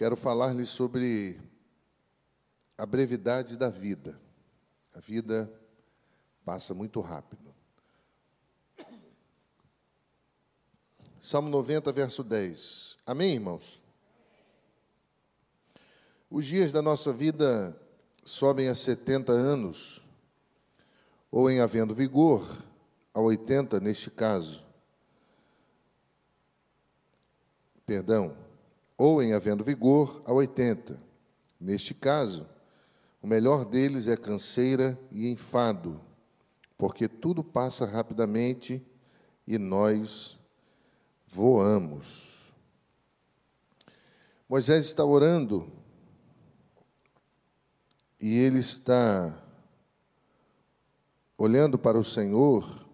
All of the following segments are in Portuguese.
quero falar-lhe sobre a brevidade da vida. A vida passa muito rápido. Salmo 90, verso 10. Amém, irmãos? Os dias da nossa vida sobem a 70 anos, ou em havendo vigor, a 80 neste caso. Perdão, ou em havendo vigor, a 80. Neste caso, o melhor deles é canseira e enfado, porque tudo passa rapidamente e nós voamos. Moisés está orando e ele está olhando para o Senhor,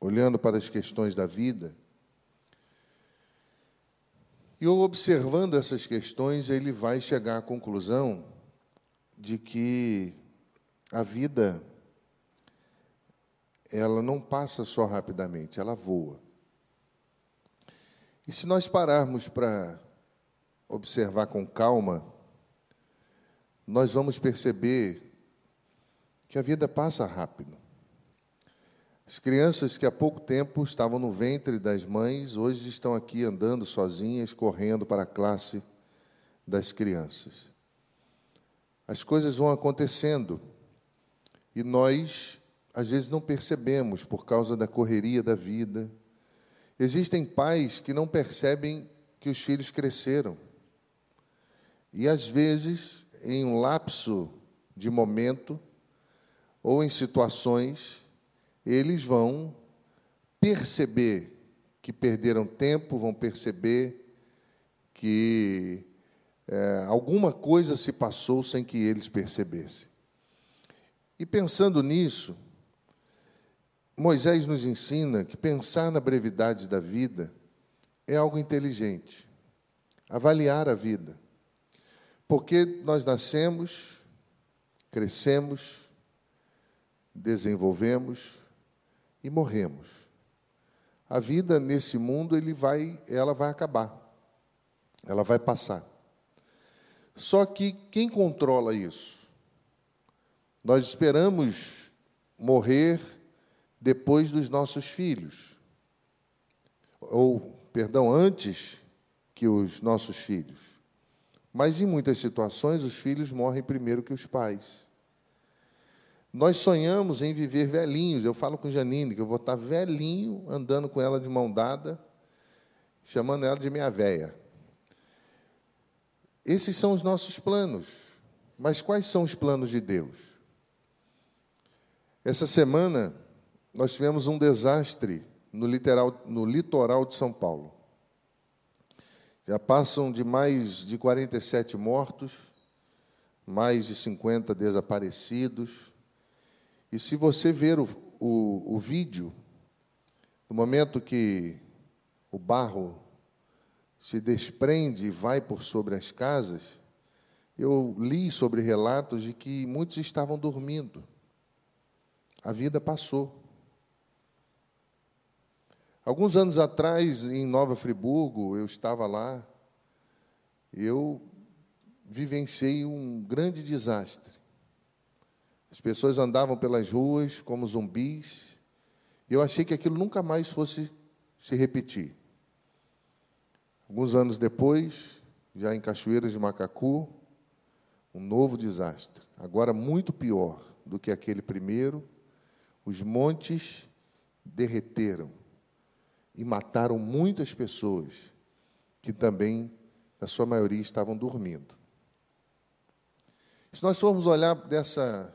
olhando para as questões da vida. E observando essas questões, ele vai chegar à conclusão de que a vida ela não passa só rapidamente, ela voa. E se nós pararmos para observar com calma, nós vamos perceber que a vida passa rápido. As crianças que há pouco tempo estavam no ventre das mães, hoje estão aqui andando sozinhas, correndo para a classe das crianças. As coisas vão acontecendo e nós, às vezes, não percebemos por causa da correria da vida, Existem pais que não percebem que os filhos cresceram. E às vezes, em um lapso de momento ou em situações, eles vão perceber que perderam tempo, vão perceber que é, alguma coisa se passou sem que eles percebessem. E pensando nisso, Moisés nos ensina que pensar na brevidade da vida é algo inteligente. Avaliar a vida. Porque nós nascemos, crescemos, desenvolvemos e morremos. A vida nesse mundo ele vai, ela vai acabar. Ela vai passar. Só que quem controla isso? Nós esperamos morrer depois dos nossos filhos. Ou, perdão, antes que os nossos filhos. Mas em muitas situações os filhos morrem primeiro que os pais. Nós sonhamos em viver velhinhos. Eu falo com Janine que eu vou estar velhinho, andando com ela de mão dada, chamando ela de minha véia. Esses são os nossos planos. Mas quais são os planos de Deus? Essa semana nós tivemos um desastre no, literal, no litoral de São Paulo. Já passam de mais de 47 mortos, mais de 50 desaparecidos. E se você ver o, o, o vídeo, no momento que o barro se desprende e vai por sobre as casas, eu li sobre relatos de que muitos estavam dormindo. A vida passou. Alguns anos atrás, em Nova Friburgo, eu estava lá, eu vivenciei um grande desastre. As pessoas andavam pelas ruas como zumbis, e eu achei que aquilo nunca mais fosse se repetir. Alguns anos depois, já em Cachoeiras de Macacu, um novo desastre, agora muito pior do que aquele primeiro. Os montes derreteram e mataram muitas pessoas que também, na sua maioria, estavam dormindo. Se nós formos olhar dessa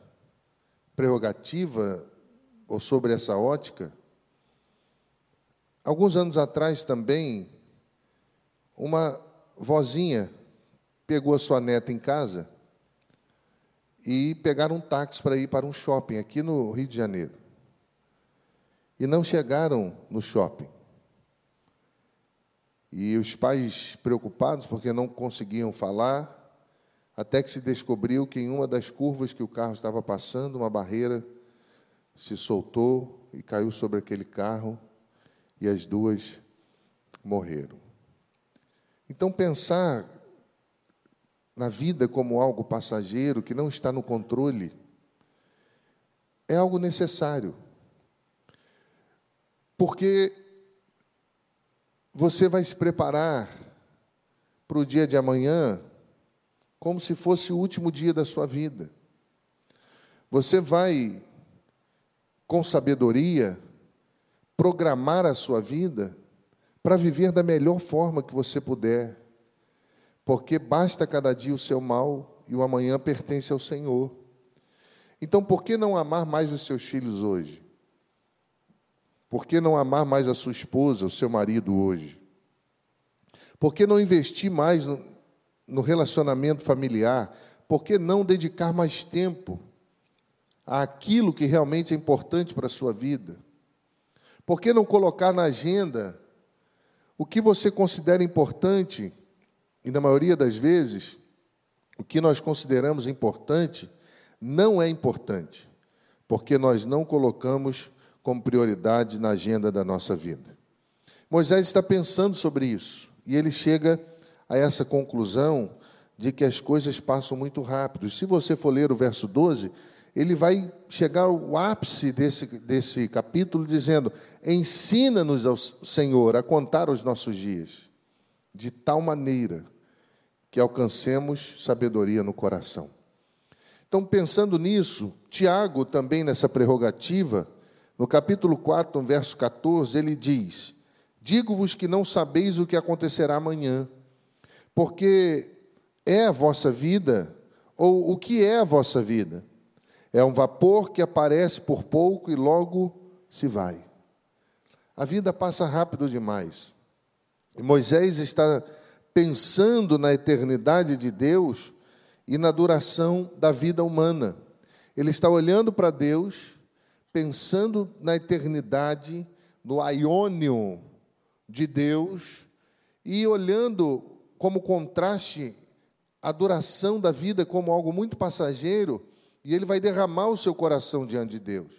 prerrogativa ou sobre essa ótica, alguns anos atrás também, uma vozinha pegou a sua neta em casa e pegaram um táxi para ir para um shopping aqui no Rio de Janeiro. E não chegaram no shopping. E os pais preocupados porque não conseguiam falar, até que se descobriu que em uma das curvas que o carro estava passando, uma barreira se soltou e caiu sobre aquele carro, e as duas morreram. Então, pensar na vida como algo passageiro, que não está no controle, é algo necessário. Porque você vai se preparar para o dia de amanhã como se fosse o último dia da sua vida. Você vai, com sabedoria, programar a sua vida para viver da melhor forma que você puder porque basta cada dia o seu mal e o amanhã pertence ao Senhor. Então, por que não amar mais os seus filhos hoje? Por que não amar mais a sua esposa, o seu marido hoje? Por que não investir mais no, no relacionamento familiar? Por que não dedicar mais tempo àquilo que realmente é importante para a sua vida? Por que não colocar na agenda o que você considera importante e na maioria das vezes, o que nós consideramos importante não é importante, porque nós não colocamos como prioridade na agenda da nossa vida. Moisés está pensando sobre isso e ele chega a essa conclusão de que as coisas passam muito rápido. Se você for ler o verso 12, ele vai chegar ao ápice desse, desse capítulo dizendo: Ensina-nos, ao Senhor, a contar os nossos dias, de tal maneira que alcancemos sabedoria no coração. Então, pensando nisso, Tiago, também nessa prerrogativa, no capítulo 4, no verso 14, ele diz: Digo-vos que não sabeis o que acontecerá amanhã, porque é a vossa vida, ou o que é a vossa vida? É um vapor que aparece por pouco e logo se vai. A vida passa rápido demais. E Moisés está pensando na eternidade de Deus e na duração da vida humana. Ele está olhando para Deus, pensando na eternidade, no aiônio de Deus, e olhando como contraste a duração da vida como algo muito passageiro, e ele vai derramar o seu coração diante de Deus.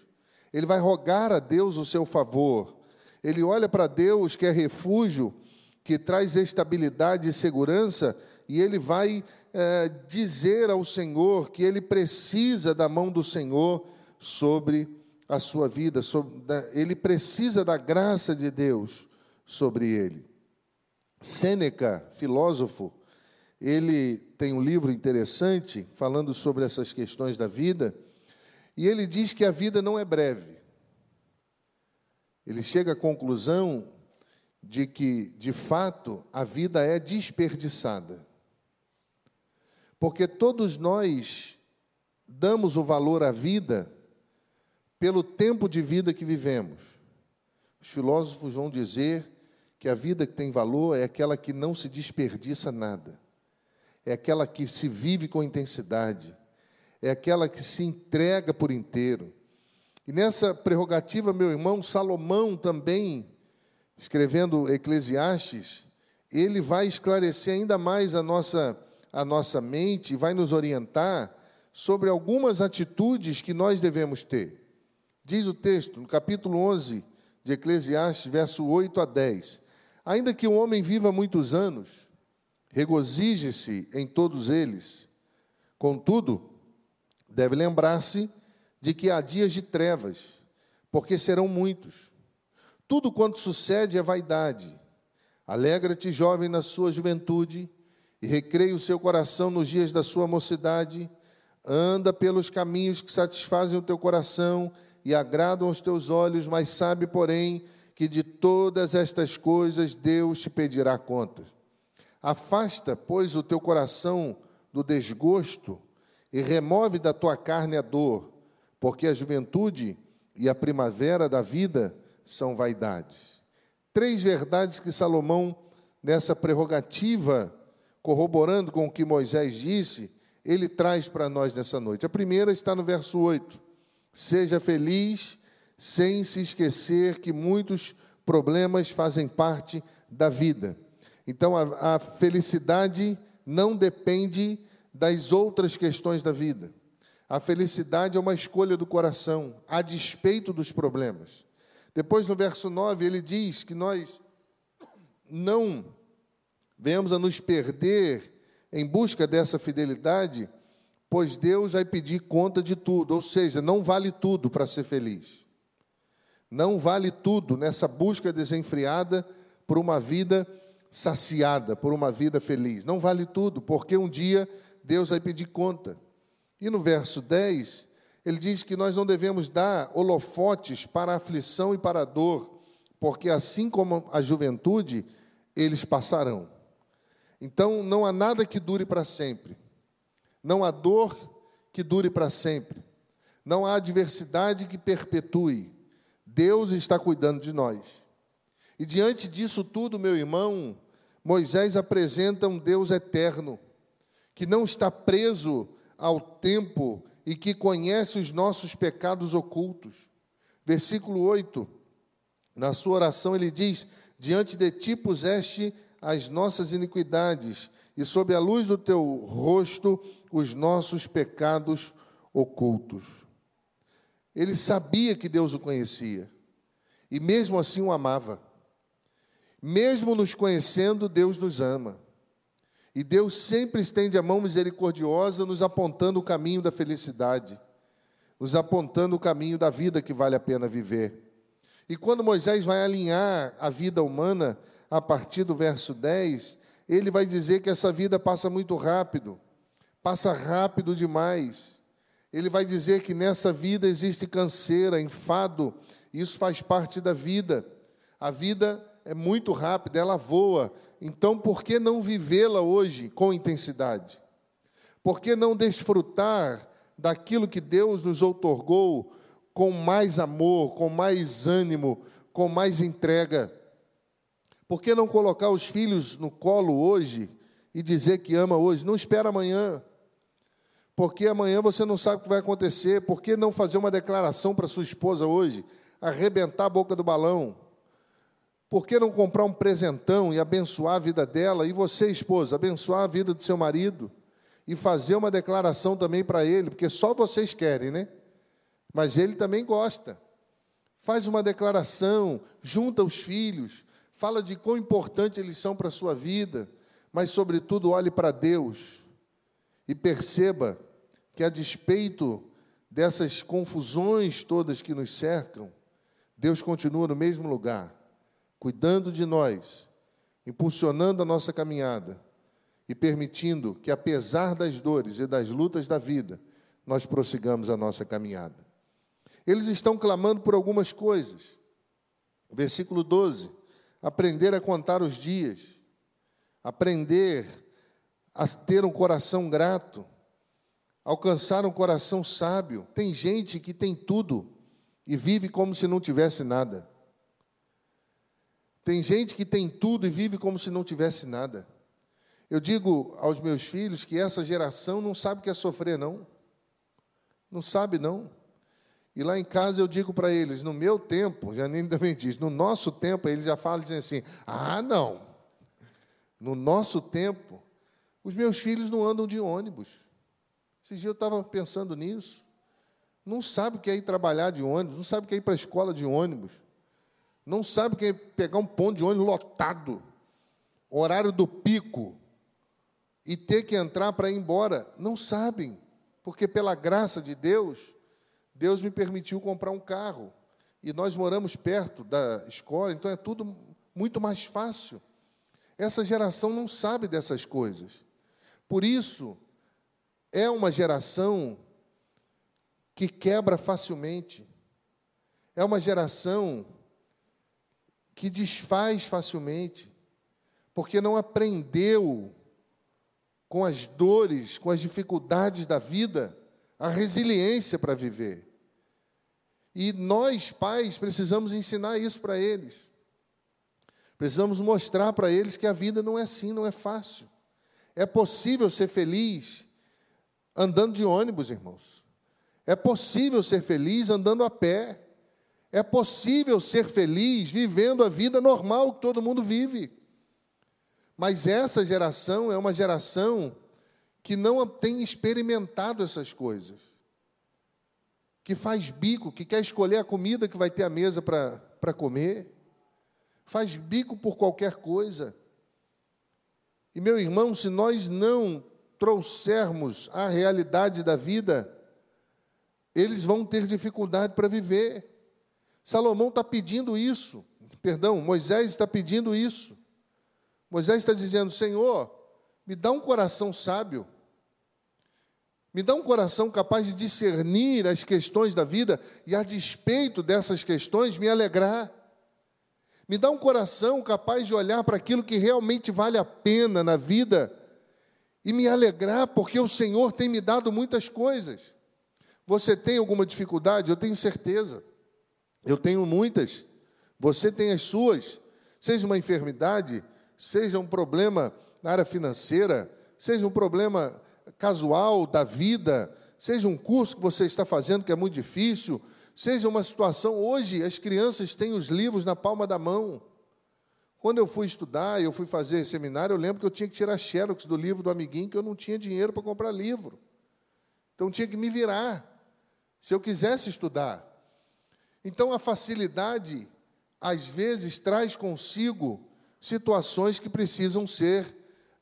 Ele vai rogar a Deus o seu favor. Ele olha para Deus, que é refúgio, que traz estabilidade e segurança, e ele vai é, dizer ao Senhor que ele precisa da mão do Senhor sobre a sua vida, sobre, ele precisa da graça de Deus sobre ele. Sêneca, filósofo, ele tem um livro interessante falando sobre essas questões da vida, e ele diz que a vida não é breve. Ele chega à conclusão de que, de fato, a vida é desperdiçada. Porque todos nós damos o valor à vida pelo tempo de vida que vivemos. Os filósofos vão dizer que a vida que tem valor é aquela que não se desperdiça nada, é aquela que se vive com intensidade, é aquela que se entrega por inteiro. E nessa prerrogativa, meu irmão, Salomão também escrevendo Eclesiastes, ele vai esclarecer ainda mais a nossa, a nossa mente, vai nos orientar sobre algumas atitudes que nós devemos ter. Diz o texto, no capítulo 11 de Eclesiastes, verso 8 a 10: Ainda que o homem viva muitos anos, regozije-se em todos eles, contudo, deve lembrar-se de que há dias de trevas, porque serão muitos. Tudo quanto sucede é vaidade. Alegra-te, jovem, na sua juventude, e recreia o seu coração nos dias da sua mocidade. Anda pelos caminhos que satisfazem o teu coração e agradam aos teus olhos, mas sabe, porém, que de todas estas coisas Deus te pedirá contas. Afasta, pois, o teu coração do desgosto e remove da tua carne a dor, porque a juventude e a primavera da vida são vaidades. Três verdades que Salomão, nessa prerrogativa, corroborando com o que Moisés disse, ele traz para nós nessa noite. A primeira está no verso 8. Seja feliz sem se esquecer que muitos problemas fazem parte da vida. Então, a, a felicidade não depende das outras questões da vida. A felicidade é uma escolha do coração, a despeito dos problemas. Depois, no verso 9, ele diz que nós não venhamos a nos perder em busca dessa fidelidade, pois Deus vai pedir conta de tudo, ou seja, não vale tudo para ser feliz. Não vale tudo nessa busca desenfreada por uma vida saciada, por uma vida feliz. Não vale tudo, porque um dia Deus vai pedir conta. E no verso 10, ele diz que nós não devemos dar holofotes para a aflição e para a dor, porque assim como a juventude, eles passarão. Então não há nada que dure para sempre. Não há dor que dure para sempre. Não há adversidade que perpetue. Deus está cuidando de nós. E diante disso tudo, meu irmão, Moisés apresenta um Deus eterno, que não está preso ao tempo e que conhece os nossos pecados ocultos. Versículo 8, na sua oração, ele diz: Diante de ti puseste as nossas iniquidades, e sob a luz do teu rosto os nossos pecados ocultos. Ele sabia que Deus o conhecia, e mesmo assim o amava. Mesmo nos conhecendo, Deus nos ama. E Deus sempre estende a mão misericordiosa, nos apontando o caminho da felicidade, nos apontando o caminho da vida que vale a pena viver. E quando Moisés vai alinhar a vida humana, a partir do verso 10, ele vai dizer que essa vida passa muito rápido, passa rápido demais. Ele vai dizer que nessa vida existe canseira, enfado, isso faz parte da vida. A vida é muito rápida, ela voa. Então, por que não vivê-la hoje com intensidade? Por que não desfrutar daquilo que Deus nos outorgou com mais amor, com mais ânimo, com mais entrega? Por que não colocar os filhos no colo hoje e dizer que ama hoje? Não espera amanhã. Porque amanhã você não sabe o que vai acontecer. Por que não fazer uma declaração para sua esposa hoje? Arrebentar a boca do balão por que não comprar um presentão e abençoar a vida dela? E você, esposa, abençoar a vida do seu marido? E fazer uma declaração também para ele, porque só vocês querem, né? Mas ele também gosta. Faz uma declaração, junta os filhos, fala de quão importante eles são para a sua vida, mas, sobretudo, olhe para Deus e perceba que, a despeito dessas confusões todas que nos cercam, Deus continua no mesmo lugar cuidando de nós, impulsionando a nossa caminhada e permitindo que, apesar das dores e das lutas da vida, nós prossigamos a nossa caminhada. Eles estão clamando por algumas coisas. Versículo 12: aprender a contar os dias, aprender a ter um coração grato, alcançar um coração sábio. Tem gente que tem tudo e vive como se não tivesse nada. Tem gente que tem tudo e vive como se não tivesse nada. Eu digo aos meus filhos que essa geração não sabe o que é sofrer, não. Não sabe, não. E lá em casa eu digo para eles, no meu tempo, Janine também diz, no nosso tempo, eles já falam dizem assim: ah, não. No nosso tempo, os meus filhos não andam de ônibus. Esses dias eu estava pensando nisso. Não sabe o que é ir trabalhar de ônibus, não sabe o que é ir para a escola de ônibus não sabe que é pegar um ponto de ônibus lotado, horário do pico, e ter que entrar para ir embora. Não sabem, porque pela graça de Deus, Deus me permitiu comprar um carro. E nós moramos perto da escola, então é tudo muito mais fácil. Essa geração não sabe dessas coisas. Por isso, é uma geração que quebra facilmente. É uma geração que desfaz facilmente, porque não aprendeu com as dores, com as dificuldades da vida, a resiliência para viver. E nós, pais, precisamos ensinar isso para eles. Precisamos mostrar para eles que a vida não é assim, não é fácil. É possível ser feliz andando de ônibus, irmãos. É possível ser feliz andando a pé. É possível ser feliz vivendo a vida normal que todo mundo vive. Mas essa geração é uma geração que não tem experimentado essas coisas. Que faz bico, que quer escolher a comida que vai ter à mesa para comer. Faz bico por qualquer coisa. E meu irmão, se nós não trouxermos a realidade da vida, eles vão ter dificuldade para viver. Salomão está pedindo isso, perdão, Moisés está pedindo isso. Moisés está dizendo: Senhor, me dá um coração sábio, me dá um coração capaz de discernir as questões da vida e, a despeito dessas questões, me alegrar. Me dá um coração capaz de olhar para aquilo que realmente vale a pena na vida e me alegrar, porque o Senhor tem me dado muitas coisas. Você tem alguma dificuldade? Eu tenho certeza. Eu tenho muitas. Você tem as suas. Seja uma enfermidade, seja um problema na área financeira, seja um problema casual da vida, seja um curso que você está fazendo que é muito difícil, seja uma situação. Hoje, as crianças têm os livros na palma da mão. Quando eu fui estudar, eu fui fazer seminário, eu lembro que eu tinha que tirar xerox do livro do amiguinho, que eu não tinha dinheiro para comprar livro. Então tinha que me virar, se eu quisesse estudar. Então a facilidade, às vezes, traz consigo situações que precisam ser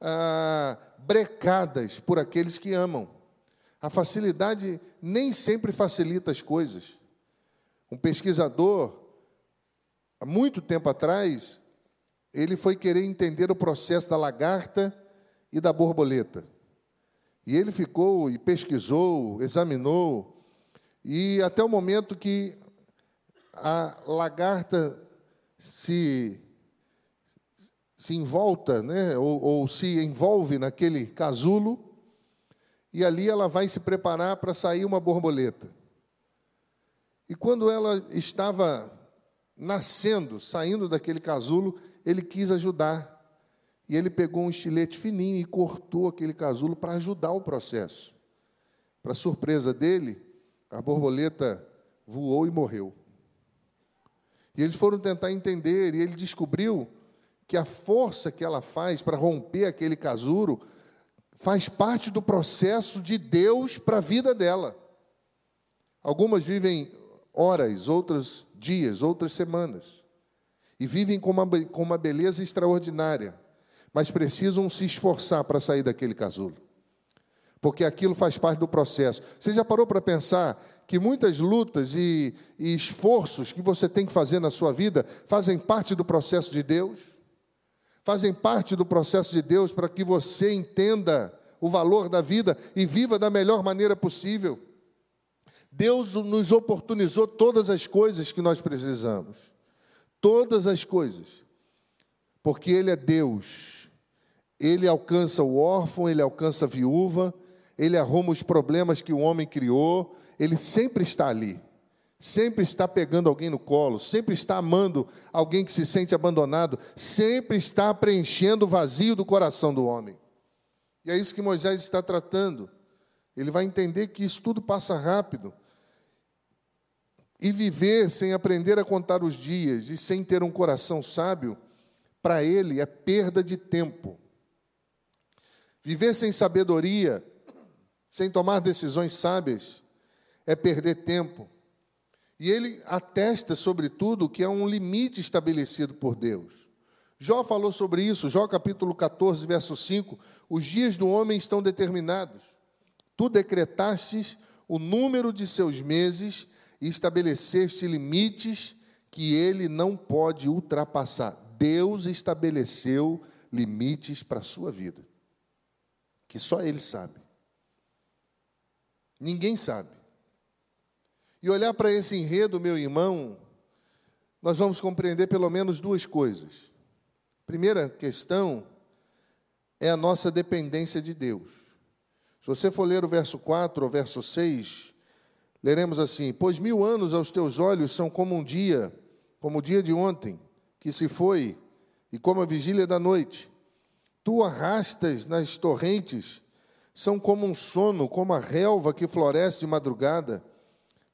ah, brecadas por aqueles que amam. A facilidade nem sempre facilita as coisas. Um pesquisador, há muito tempo atrás, ele foi querer entender o processo da lagarta e da borboleta. E ele ficou e pesquisou, examinou, e até o momento que a lagarta se se envolta, né, ou, ou se envolve naquele casulo, e ali ela vai se preparar para sair uma borboleta. E quando ela estava nascendo, saindo daquele casulo, ele quis ajudar. E ele pegou um estilete fininho e cortou aquele casulo para ajudar o processo. Para surpresa dele, a borboleta voou e morreu. E eles foram tentar entender, e ele descobriu que a força que ela faz para romper aquele casulo faz parte do processo de Deus para a vida dela. Algumas vivem horas, outras dias, outras semanas, e vivem com uma, com uma beleza extraordinária, mas precisam se esforçar para sair daquele casulo, porque aquilo faz parte do processo. Você já parou para pensar que muitas lutas e, e esforços que você tem que fazer na sua vida fazem parte do processo de Deus? fazem parte do processo de Deus para que você entenda o valor da vida e viva da melhor maneira possível. Deus nos oportunizou todas as coisas que nós precisamos. Todas as coisas. Porque Ele é Deus. Ele alcança o órfão, Ele alcança a viúva, Ele arruma os problemas que o homem criou, Ele sempre está ali sempre está pegando alguém no colo, sempre está amando alguém que se sente abandonado, sempre está preenchendo o vazio do coração do homem. E é isso que Moisés está tratando. Ele vai entender que isso tudo passa rápido. E viver sem aprender a contar os dias e sem ter um coração sábio, para ele é perda de tempo. Viver sem sabedoria, sem tomar decisões sábias, é perder tempo. E ele atesta, sobretudo, que é um limite estabelecido por Deus. Jó falou sobre isso, Jó capítulo 14, verso 5: Os dias do homem estão determinados. Tu decretastes o número de seus meses e estabeleceste limites que ele não pode ultrapassar. Deus estabeleceu limites para a sua vida, que só ele sabe. Ninguém sabe e olhar para esse enredo, meu irmão, nós vamos compreender pelo menos duas coisas. Primeira questão é a nossa dependência de Deus. Se você for ler o verso 4 ou verso 6, leremos assim: Pois mil anos aos teus olhos são como um dia, como o dia de ontem, que se foi, e como a vigília da noite. Tu arrastas nas torrentes, são como um sono, como a relva que floresce de madrugada.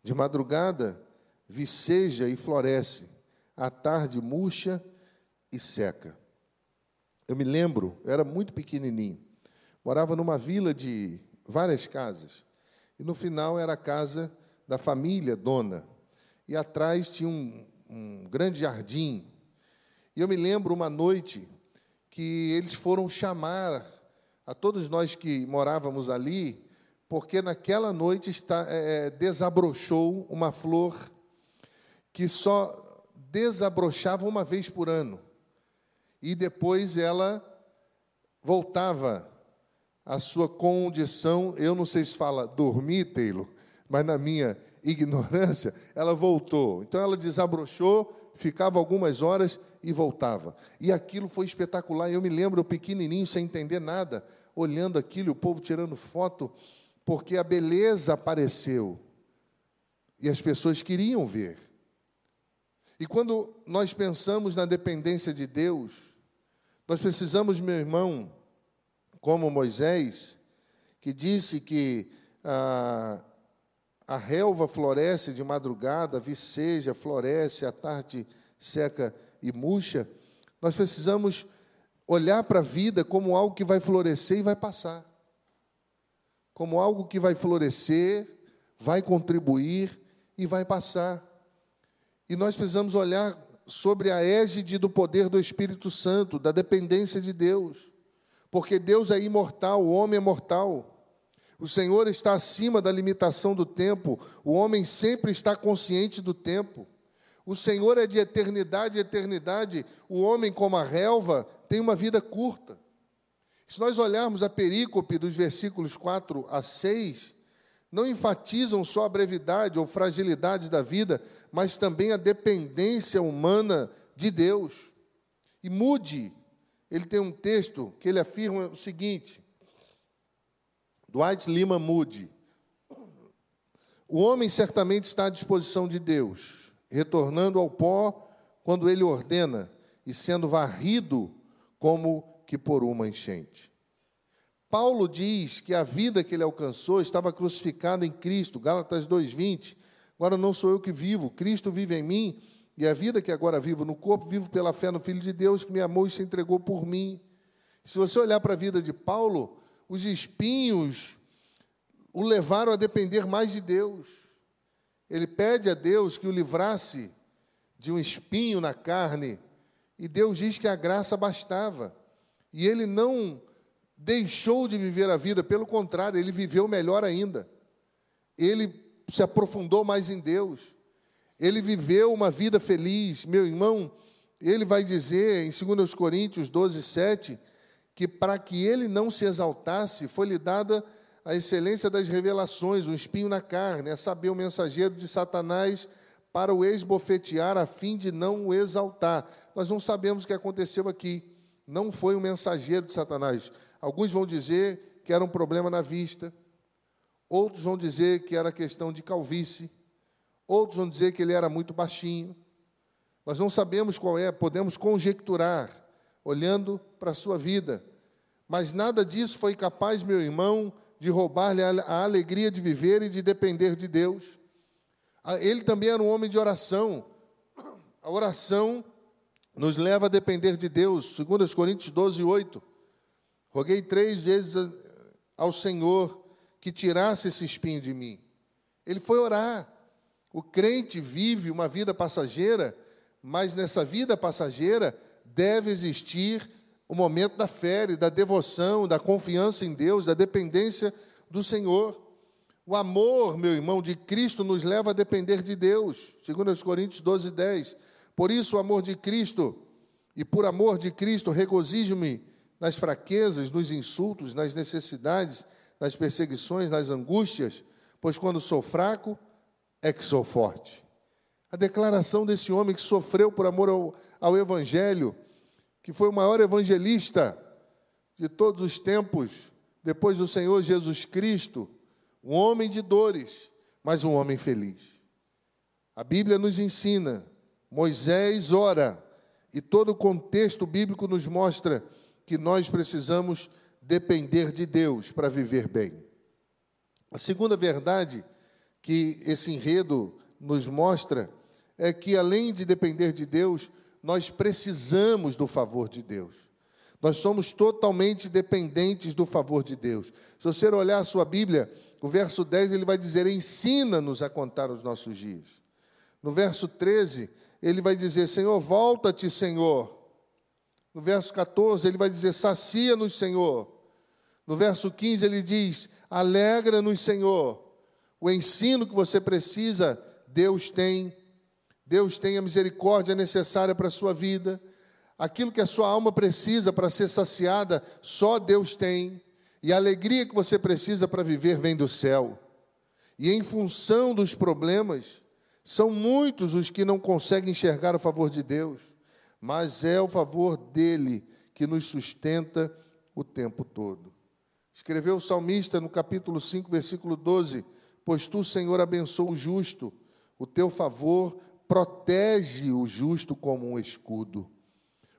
De madrugada viceja e floresce, à tarde murcha e seca. Eu me lembro, eu era muito pequenininho, morava numa vila de várias casas, e no final era a casa da família dona, e atrás tinha um, um grande jardim. E eu me lembro uma noite que eles foram chamar a todos nós que morávamos ali, porque naquela noite está, é, é desabrochou uma flor que só desabrochava uma vez por ano. E depois ela voltava à sua condição, eu não sei se fala dormir, Taylor, mas na minha ignorância, ela voltou. Então ela desabrochou, ficava algumas horas e voltava. E aquilo foi espetacular. Eu me lembro, eu pequenininho, sem entender nada, olhando aquilo, o povo tirando foto, porque a beleza apareceu. E as pessoas queriam ver. E quando nós pensamos na dependência de Deus, nós precisamos, meu irmão, como Moisés, que disse que ah, a relva floresce de madrugada, viceja, floresce, a tarde seca e murcha, nós precisamos olhar para a vida como algo que vai florescer e vai passar. Como algo que vai florescer, vai contribuir e vai passar. E nós precisamos olhar sobre a égide do poder do Espírito Santo, da dependência de Deus. Porque Deus é imortal, o homem é mortal. O Senhor está acima da limitação do tempo, o homem sempre está consciente do tempo. O Senhor é de eternidade e eternidade, o homem, como a relva, tem uma vida curta. Se nós olharmos a perícope dos versículos 4 a 6, não enfatizam só a brevidade ou fragilidade da vida, mas também a dependência humana de Deus. E Mude, ele tem um texto que ele afirma o seguinte: Dwight Lima Moody. O homem certamente está à disposição de Deus, retornando ao pó quando ele ordena e sendo varrido como que por uma enchente. Paulo diz que a vida que ele alcançou estava crucificada em Cristo, Gálatas 2:20. Agora não sou eu que vivo, Cristo vive em mim, e a vida que agora vivo no corpo, vivo pela fé no Filho de Deus que me amou e se entregou por mim. Se você olhar para a vida de Paulo, os espinhos o levaram a depender mais de Deus. Ele pede a Deus que o livrasse de um espinho na carne, e Deus diz que a graça bastava. E ele não deixou de viver a vida, pelo contrário, ele viveu melhor ainda. Ele se aprofundou mais em Deus. Ele viveu uma vida feliz. Meu irmão, ele vai dizer em 2 Coríntios 12, 7, que para que ele não se exaltasse, foi-lhe dada a excelência das revelações, um espinho na carne, é saber o mensageiro de Satanás para o esbofetear, a fim de não o exaltar. Nós não sabemos o que aconteceu aqui. Não foi um mensageiro de Satanás. Alguns vão dizer que era um problema na vista, outros vão dizer que era questão de calvície, outros vão dizer que ele era muito baixinho. Nós não sabemos qual é, podemos conjecturar, olhando para a sua vida. Mas nada disso foi capaz, meu irmão, de roubar-lhe a alegria de viver e de depender de Deus. Ele também era um homem de oração. A oração nos leva a depender de Deus. 2 Coríntios 12, 8. Roguei três vezes ao Senhor que tirasse esse espinho de mim. Ele foi orar. O crente vive uma vida passageira, mas nessa vida passageira deve existir o momento da fé, da devoção, da confiança em Deus, da dependência do Senhor. O amor, meu irmão, de Cristo nos leva a depender de Deus. 2 Coríntios 12, 10. Por isso, o amor de Cristo, e por amor de Cristo, regozijo-me nas fraquezas, nos insultos, nas necessidades, nas perseguições, nas angústias, pois quando sou fraco, é que sou forte. A declaração desse homem que sofreu por amor ao, ao Evangelho, que foi o maior evangelista de todos os tempos, depois do Senhor Jesus Cristo, um homem de dores, mas um homem feliz. A Bíblia nos ensina, Moisés ora, e todo o contexto bíblico nos mostra que nós precisamos depender de Deus para viver bem. A segunda verdade que esse enredo nos mostra é que, além de depender de Deus, nós precisamos do favor de Deus. Nós somos totalmente dependentes do favor de Deus. Se você olhar a sua Bíblia, o verso 10 ele vai dizer: Ensina-nos a contar os nossos dias. No verso 13, ele vai dizer: Senhor, volta-te, Senhor. No verso 14, ele vai dizer: Sacia-nos, Senhor. No verso 15, ele diz: Alegra-nos, Senhor. O ensino que você precisa, Deus tem. Deus tem a misericórdia necessária para a sua vida. Aquilo que a sua alma precisa para ser saciada, só Deus tem. E a alegria que você precisa para viver vem do céu. E em função dos problemas, são muitos os que não conseguem enxergar o favor de Deus, mas é o favor dele que nos sustenta o tempo todo. Escreveu o salmista no capítulo 5, versículo 12: Pois tu, Senhor, abençoa o justo, o teu favor protege o justo como um escudo.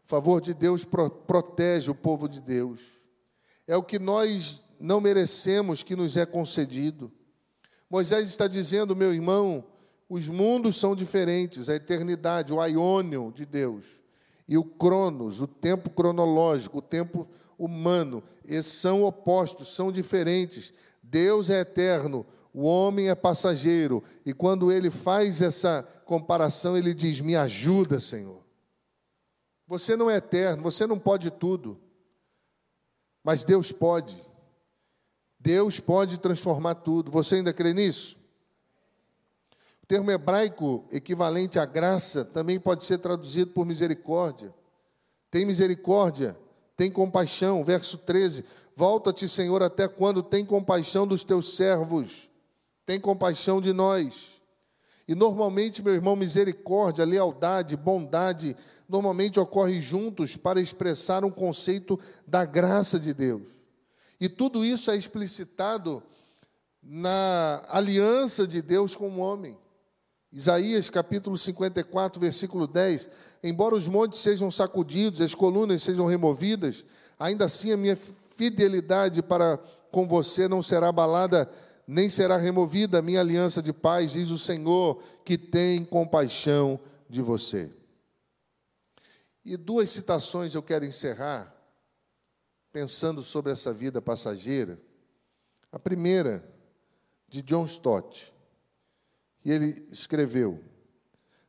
O favor de Deus pro protege o povo de Deus. É o que nós não merecemos que nos é concedido. Moisés está dizendo, meu irmão, os mundos são diferentes, a eternidade, o aiônio de Deus e o cronos, o tempo cronológico, o tempo humano, esses são opostos, são diferentes. Deus é eterno, o homem é passageiro, e quando ele faz essa comparação, ele diz: Me ajuda, Senhor. Você não é eterno, você não pode tudo, mas Deus pode. Deus pode transformar tudo. Você ainda crê nisso? O termo hebraico equivalente à graça também pode ser traduzido por misericórdia. Tem misericórdia, tem compaixão. Verso 13: Volta-te, Senhor, até quando tem compaixão dos teus servos, tem compaixão de nós. E normalmente, meu irmão, misericórdia, lealdade, bondade, normalmente ocorre juntos para expressar um conceito da graça de Deus. E tudo isso é explicitado na aliança de Deus com o homem. Isaías capítulo 54, versículo 10: Embora os montes sejam sacudidos, as colunas sejam removidas, ainda assim a minha fidelidade para com você não será abalada, nem será removida a minha aliança de paz, diz o Senhor, que tem compaixão de você. E duas citações eu quero encerrar pensando sobre essa vida passageira. A primeira, de John Stott, e ele escreveu: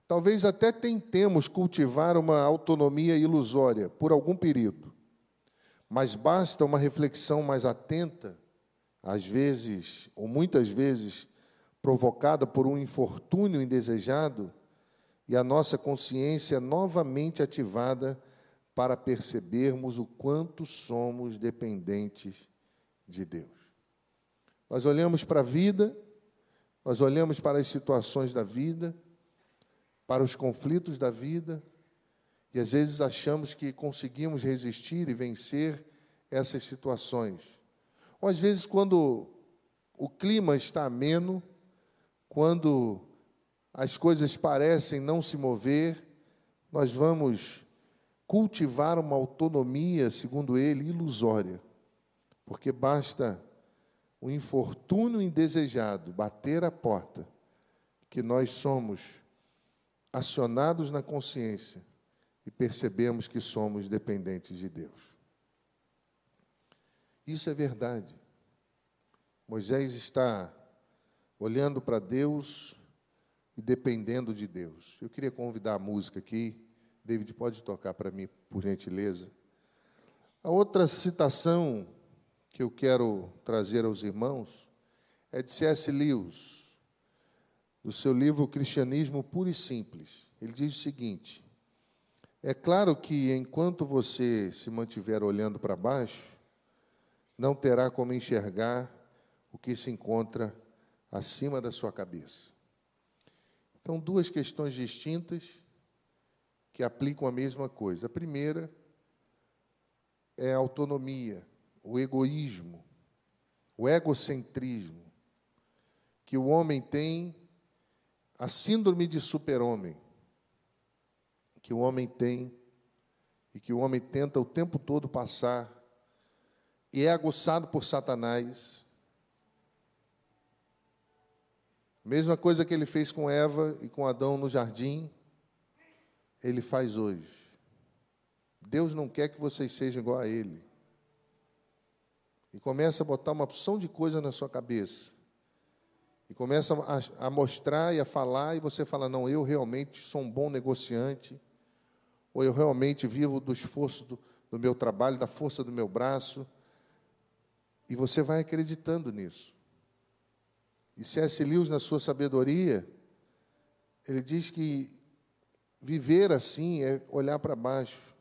Talvez até tentemos cultivar uma autonomia ilusória por algum período, mas basta uma reflexão mais atenta, às vezes, ou muitas vezes, provocada por um infortúnio indesejado, e a nossa consciência novamente ativada para percebermos o quanto somos dependentes de Deus. Nós olhamos para a vida, nós olhamos para as situações da vida, para os conflitos da vida, e às vezes achamos que conseguimos resistir e vencer essas situações. Ou às vezes, quando o clima está ameno, quando as coisas parecem não se mover, nós vamos cultivar uma autonomia, segundo ele, ilusória, porque basta o infortúnio indesejado bater a porta, que nós somos acionados na consciência e percebemos que somos dependentes de Deus. Isso é verdade. Moisés está olhando para Deus e dependendo de Deus. Eu queria convidar a música aqui. David, pode tocar para mim, por gentileza. A outra citação que eu quero trazer aos irmãos é de C.S. Lewis, do seu livro Cristianismo Puro e Simples. Ele diz o seguinte: É claro que enquanto você se mantiver olhando para baixo, não terá como enxergar o que se encontra acima da sua cabeça. Então, duas questões distintas que aplicam a mesma coisa. A primeira é a autonomia, o egoísmo, o egocentrismo, que o homem tem, a síndrome de super-homem, que o homem tem e que o homem tenta o tempo todo passar, e é aguçado por Satanás. Mesma coisa que ele fez com Eva e com Adão no jardim, ele faz hoje. Deus não quer que vocês sejam igual a Ele. E começa a botar uma opção de coisa na sua cabeça. E começa a, a mostrar e a falar, e você fala: Não, eu realmente sou um bom negociante. Ou eu realmente vivo do esforço do, do meu trabalho, da força do meu braço? E você vai acreditando nisso. E C.S. Lewis, na sua sabedoria, ele diz que viver assim é olhar para baixo.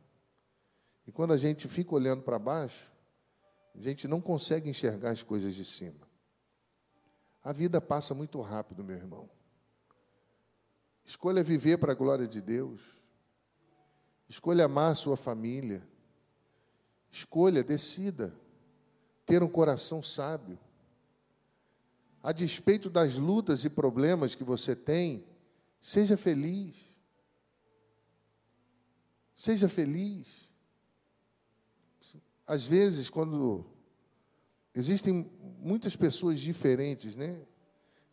E quando a gente fica olhando para baixo, a gente não consegue enxergar as coisas de cima. A vida passa muito rápido, meu irmão. Escolha viver para a glória de Deus. Escolha amar sua família. Escolha, decida ter um coração sábio. A despeito das lutas e problemas que você tem, seja feliz. Seja feliz. Às vezes, quando existem muitas pessoas diferentes, né?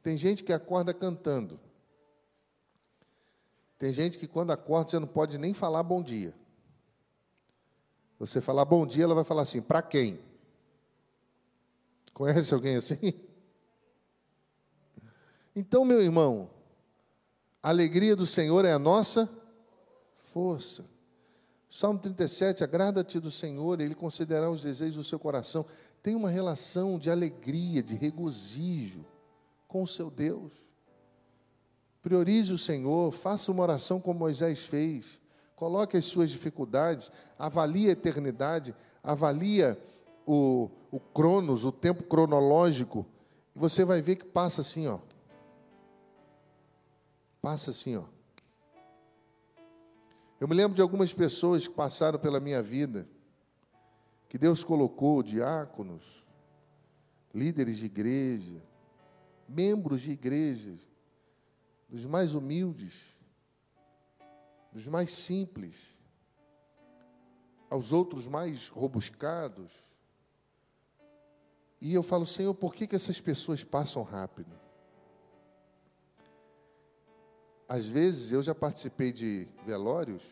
Tem gente que acorda cantando. Tem gente que quando acorda você não pode nem falar bom dia. Você falar bom dia, ela vai falar assim: para quem? Conhece alguém assim? Então, meu irmão, a alegria do Senhor é a nossa força. Salmo 37, agrada-te do Senhor, Ele considerará os desejos do seu coração. Tem uma relação de alegria, de regozijo com o seu Deus. Priorize o Senhor, faça uma oração como Moisés fez. Coloque as suas dificuldades, avalie a eternidade, avalia o, o cronos, o tempo cronológico, e você vai ver que passa assim, ó. Passa assim, ó. Eu me lembro de algumas pessoas que passaram pela minha vida, que Deus colocou diáconos, líderes de igreja, membros de igrejas, dos mais humildes, dos mais simples, aos outros mais robuscados. E eu falo, Senhor, por que, que essas pessoas passam rápido? Às vezes eu já participei de velórios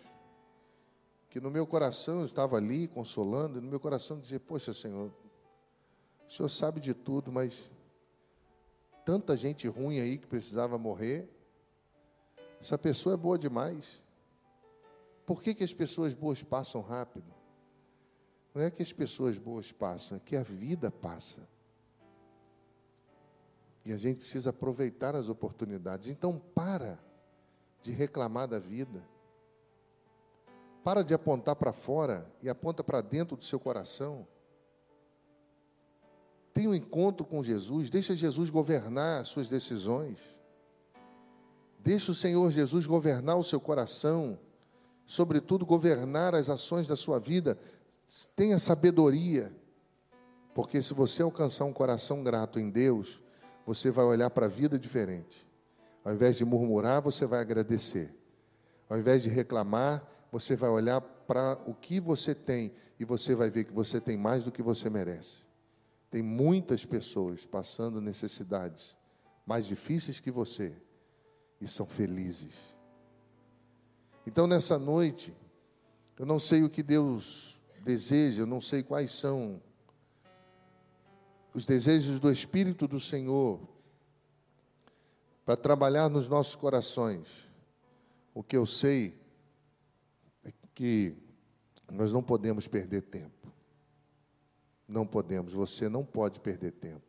que no meu coração eu estava ali consolando, e no meu coração dizia: Poxa, Senhor, o Senhor sabe de tudo, mas tanta gente ruim aí que precisava morrer. Essa pessoa é boa demais. Por que, que as pessoas boas passam rápido? Não é que as pessoas boas passam, é que a vida passa. E a gente precisa aproveitar as oportunidades. Então, para de reclamar da vida. Para de apontar para fora e aponta para dentro do seu coração. Tenha um encontro com Jesus, deixa Jesus governar as suas decisões. Deixa o Senhor Jesus governar o seu coração, sobretudo governar as ações da sua vida. Tenha sabedoria, porque se você alcançar um coração grato em Deus, você vai olhar para a vida diferente. Ao invés de murmurar, você vai agradecer. Ao invés de reclamar, você vai olhar para o que você tem e você vai ver que você tem mais do que você merece. Tem muitas pessoas passando necessidades mais difíceis que você e são felizes. Então, nessa noite, eu não sei o que Deus deseja, eu não sei quais são os desejos do Espírito do Senhor para trabalhar nos nossos corações. O que eu sei é que nós não podemos perder tempo. Não podemos, você não pode perder tempo.